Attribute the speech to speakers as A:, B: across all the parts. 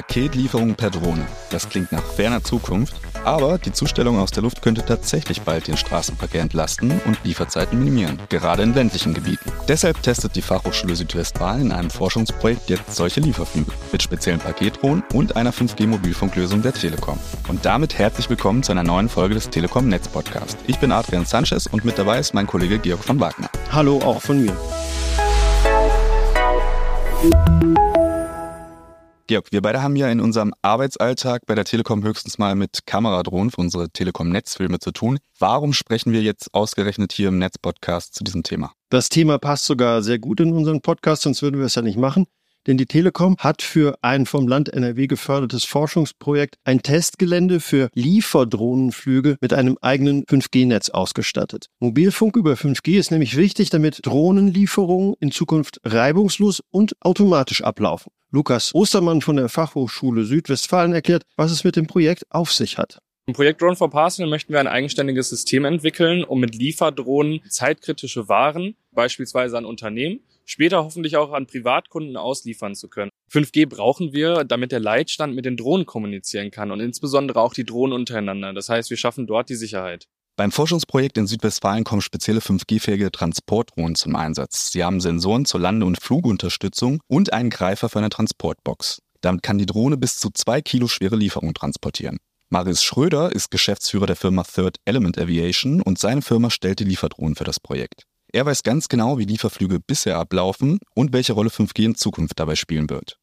A: Paketlieferung per Drohne. Das klingt nach ferner Zukunft, aber die Zustellung aus der Luft könnte tatsächlich bald den Straßenverkehr entlasten und Lieferzeiten minimieren, gerade in ländlichen Gebieten. Deshalb testet die Fachhochschule Südwestfalen in einem Forschungsprojekt jetzt solche Lieferflüge mit speziellen Paketdrohnen und einer 5G-Mobilfunklösung der Telekom. Und damit herzlich willkommen zu einer neuen Folge des Telekom Netz Podcast. Ich bin Adrian Sanchez und mit dabei ist mein Kollege Georg von Wagner.
B: Hallo auch von mir.
A: Georg, wir beide haben ja in unserem Arbeitsalltag bei der Telekom höchstens mal mit Kameradrohnen für unsere Telekom-Netzfilme zu tun. Warum sprechen wir jetzt ausgerechnet hier im Netzpodcast zu diesem Thema?
B: Das Thema passt sogar sehr gut in unseren Podcast, sonst würden wir es ja nicht machen. Denn die Telekom hat für ein vom Land NRW gefördertes Forschungsprojekt ein Testgelände für Lieferdrohnenflüge mit einem eigenen 5G-Netz ausgestattet. Mobilfunk über 5G ist nämlich wichtig, damit Drohnenlieferungen in Zukunft reibungslos und automatisch ablaufen. Lukas Ostermann von der Fachhochschule Südwestfalen erklärt, was es mit dem Projekt auf sich hat.
C: Im Projekt Drone for Parcel möchten wir ein eigenständiges System entwickeln, um mit Lieferdrohnen zeitkritische Waren, beispielsweise an Unternehmen, später hoffentlich auch an Privatkunden ausliefern zu können. 5G brauchen wir, damit der Leitstand mit den Drohnen kommunizieren kann und insbesondere auch die Drohnen untereinander. Das heißt, wir schaffen dort die Sicherheit.
A: Beim Forschungsprojekt in Südwestfalen kommen spezielle 5G-fähige Transportdrohnen zum Einsatz. Sie haben Sensoren zur Lande- und Flugunterstützung und einen Greifer für eine Transportbox. Damit kann die Drohne bis zu zwei Kilo schwere Lieferungen transportieren. Marius Schröder ist Geschäftsführer der Firma Third Element Aviation und seine Firma stellt die Lieferdrohnen für das Projekt. Er weiß ganz genau, wie Lieferflüge bisher ablaufen und welche Rolle 5G in Zukunft dabei spielen wird.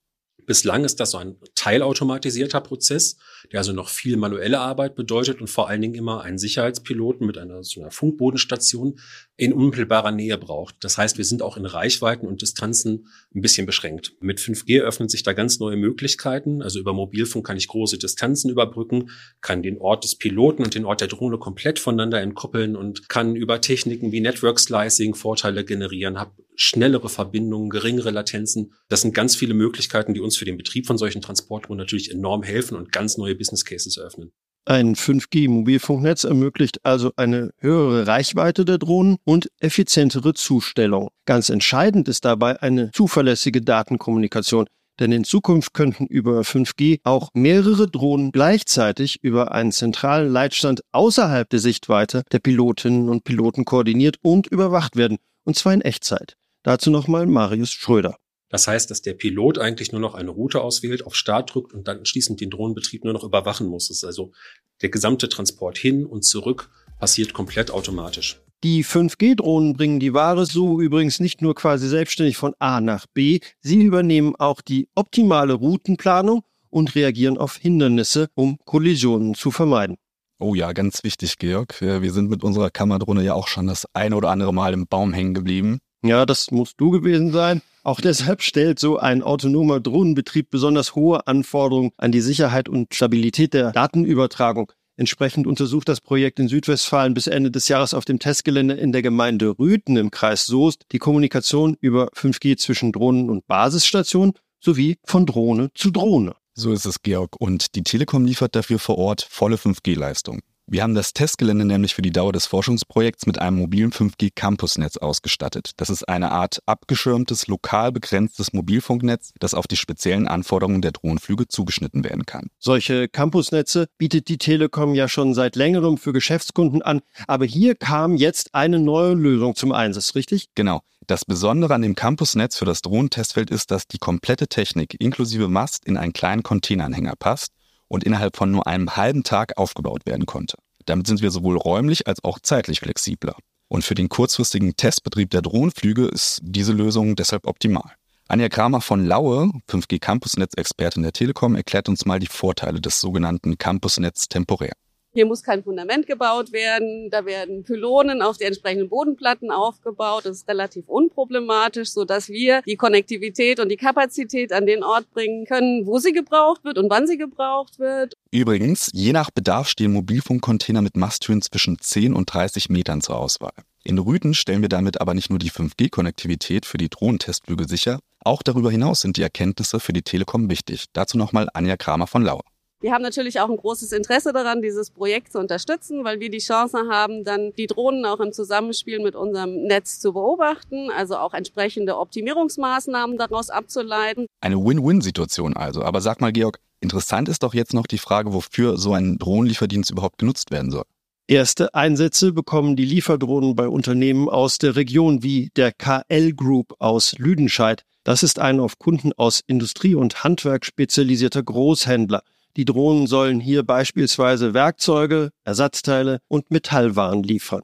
D: Bislang ist das so ein teilautomatisierter Prozess, der also noch viel manuelle Arbeit bedeutet und vor allen Dingen immer einen Sicherheitspiloten mit einer, so einer Funkbodenstation in unmittelbarer Nähe braucht. Das heißt, wir sind auch in Reichweiten und Distanzen ein bisschen beschränkt. Mit 5G öffnen sich da ganz neue Möglichkeiten. Also über Mobilfunk kann ich große Distanzen überbrücken, kann den Ort des Piloten und den Ort der Drohne komplett voneinander entkoppeln und kann über Techniken wie Network Slicing Vorteile generieren, habe schnellere Verbindungen, geringere Latenzen. Das sind ganz viele Möglichkeiten, die uns für den Betrieb von solchen Transportdrohnen natürlich enorm helfen und ganz neue Business Cases eröffnen.
B: Ein 5G-Mobilfunknetz ermöglicht also eine höhere Reichweite der Drohnen und effizientere Zustellung. Ganz entscheidend ist dabei eine zuverlässige Datenkommunikation, denn in Zukunft könnten über 5G auch mehrere Drohnen gleichzeitig über einen zentralen Leitstand außerhalb der Sichtweite der Pilotinnen und Piloten koordiniert und überwacht werden, und zwar in Echtzeit. Dazu nochmal Marius Schröder.
D: Das heißt, dass der Pilot eigentlich nur noch eine Route auswählt, auf Start drückt und dann schließend den Drohnenbetrieb nur noch überwachen muss. Das ist also der gesamte Transport hin und zurück passiert komplett automatisch.
B: Die 5G-Drohnen bringen die Ware so übrigens nicht nur quasi selbstständig von A nach B, sie übernehmen auch die optimale Routenplanung und reagieren auf Hindernisse, um Kollisionen zu vermeiden.
A: Oh ja, ganz wichtig, Georg. Wir sind mit unserer Kammerdrohne ja auch schon das ein oder andere Mal im Baum hängen geblieben.
B: Ja, das musst du gewesen sein. Auch deshalb stellt so ein autonomer Drohnenbetrieb besonders hohe Anforderungen an die Sicherheit und Stabilität der Datenübertragung. Entsprechend untersucht das Projekt in Südwestfalen bis Ende des Jahres auf dem Testgelände in der Gemeinde Rüthen im Kreis Soest die Kommunikation über 5G zwischen Drohnen und Basisstationen sowie von Drohne zu Drohne.
A: So ist es, Georg. Und die Telekom liefert dafür vor Ort volle 5G-Leistung. Wir haben das Testgelände nämlich für die Dauer des Forschungsprojekts mit einem mobilen 5G-Campusnetz ausgestattet. Das ist eine Art abgeschirmtes, lokal begrenztes Mobilfunknetz, das auf die speziellen Anforderungen der Drohnenflüge zugeschnitten werden kann.
B: Solche Campusnetze bietet die Telekom ja schon seit längerem für Geschäftskunden an, aber hier kam jetzt eine neue Lösung zum Einsatz, richtig?
A: Genau. Das Besondere an dem Campusnetz für das Drohnentestfeld ist, dass die komplette Technik inklusive Mast in einen kleinen Containeranhänger passt und innerhalb von nur einem halben Tag aufgebaut werden konnte. Damit sind wir sowohl räumlich als auch zeitlich flexibler. Und für den kurzfristigen Testbetrieb der Drohnenflüge ist diese Lösung deshalb optimal. Anja Kramer von Laue, 5G Campusnetz-Expertin der Telekom, erklärt uns mal die Vorteile des sogenannten Campusnetz temporär.
E: Hier muss kein Fundament gebaut werden. Da werden Pylonen auf die entsprechenden Bodenplatten aufgebaut. Das ist relativ unproblematisch, so dass wir die Konnektivität und die Kapazität an den Ort bringen können, wo sie gebraucht wird und wann sie gebraucht wird.
A: Übrigens, je nach Bedarf stehen Mobilfunkcontainer mit Masthöhen zwischen 10 und 30 Metern zur Auswahl. In Rüden stellen wir damit aber nicht nur die 5G-Konnektivität für die Drohnentestflüge sicher, auch darüber hinaus sind die Erkenntnisse für die Telekom wichtig. Dazu nochmal Anja Kramer von Lauer.
E: Wir haben natürlich auch ein großes Interesse daran, dieses Projekt zu unterstützen, weil wir die Chance haben, dann die Drohnen auch im Zusammenspiel mit unserem Netz zu beobachten, also auch entsprechende Optimierungsmaßnahmen daraus abzuleiten.
A: Eine Win-Win-Situation also. Aber sag mal, Georg, Interessant ist doch jetzt noch die Frage, wofür so ein Drohnenlieferdienst überhaupt genutzt werden soll.
B: Erste Einsätze bekommen die Lieferdrohnen bei Unternehmen aus der Region wie der KL Group aus Lüdenscheid. Das ist ein auf Kunden aus Industrie und Handwerk spezialisierter Großhändler. Die Drohnen sollen hier beispielsweise Werkzeuge, Ersatzteile und Metallwaren liefern.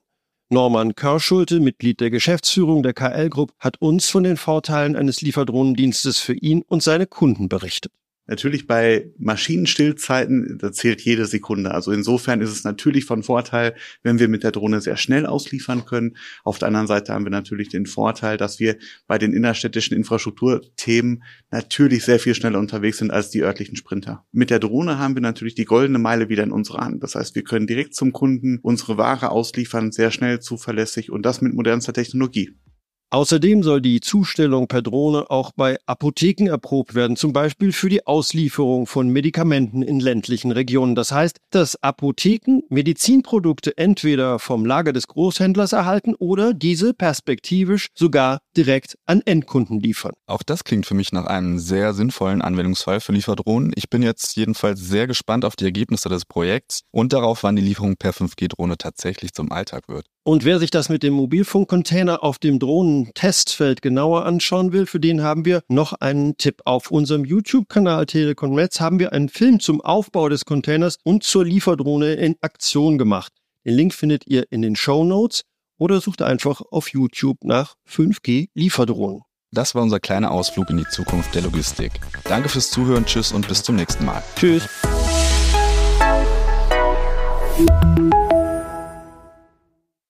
B: Norman Körschulte, Mitglied der Geschäftsführung der KL Group, hat uns von den Vorteilen eines Lieferdrohnendienstes für ihn und seine Kunden berichtet.
F: Natürlich bei Maschinenstillzeiten, da zählt jede Sekunde. Also insofern ist es natürlich von Vorteil, wenn wir mit der Drohne sehr schnell ausliefern können. Auf der anderen Seite haben wir natürlich den Vorteil, dass wir bei den innerstädtischen Infrastrukturthemen natürlich sehr viel schneller unterwegs sind als die örtlichen Sprinter. Mit der Drohne haben wir natürlich die goldene Meile wieder in unserer Hand. Das heißt, wir können direkt zum Kunden unsere Ware ausliefern, sehr schnell, zuverlässig und das mit modernster Technologie.
B: Außerdem soll die Zustellung per Drohne auch bei Apotheken erprobt werden, zum Beispiel für die Auslieferung von Medikamenten in ländlichen Regionen. Das heißt, dass Apotheken Medizinprodukte entweder vom Lager des Großhändlers erhalten oder diese perspektivisch sogar direkt an Endkunden liefern.
A: Auch das klingt für mich nach einem sehr sinnvollen Anwendungsfall für Lieferdrohnen. Ich bin jetzt jedenfalls sehr gespannt auf die Ergebnisse des Projekts und darauf, wann die Lieferung per 5G-Drohne tatsächlich zum Alltag wird.
B: Und wer sich das mit dem Mobilfunkcontainer auf dem Drohnentestfeld genauer anschauen will, für den haben wir noch einen Tipp. Auf unserem YouTube-Kanal Telekom Netz haben wir einen Film zum Aufbau des Containers und zur Lieferdrohne in Aktion gemacht. Den Link findet ihr in den Show Notes oder sucht einfach auf YouTube nach 5G Lieferdrohnen.
A: Das war unser kleiner Ausflug in die Zukunft der Logistik. Danke fürs Zuhören, tschüss und bis zum nächsten Mal.
B: Tschüss.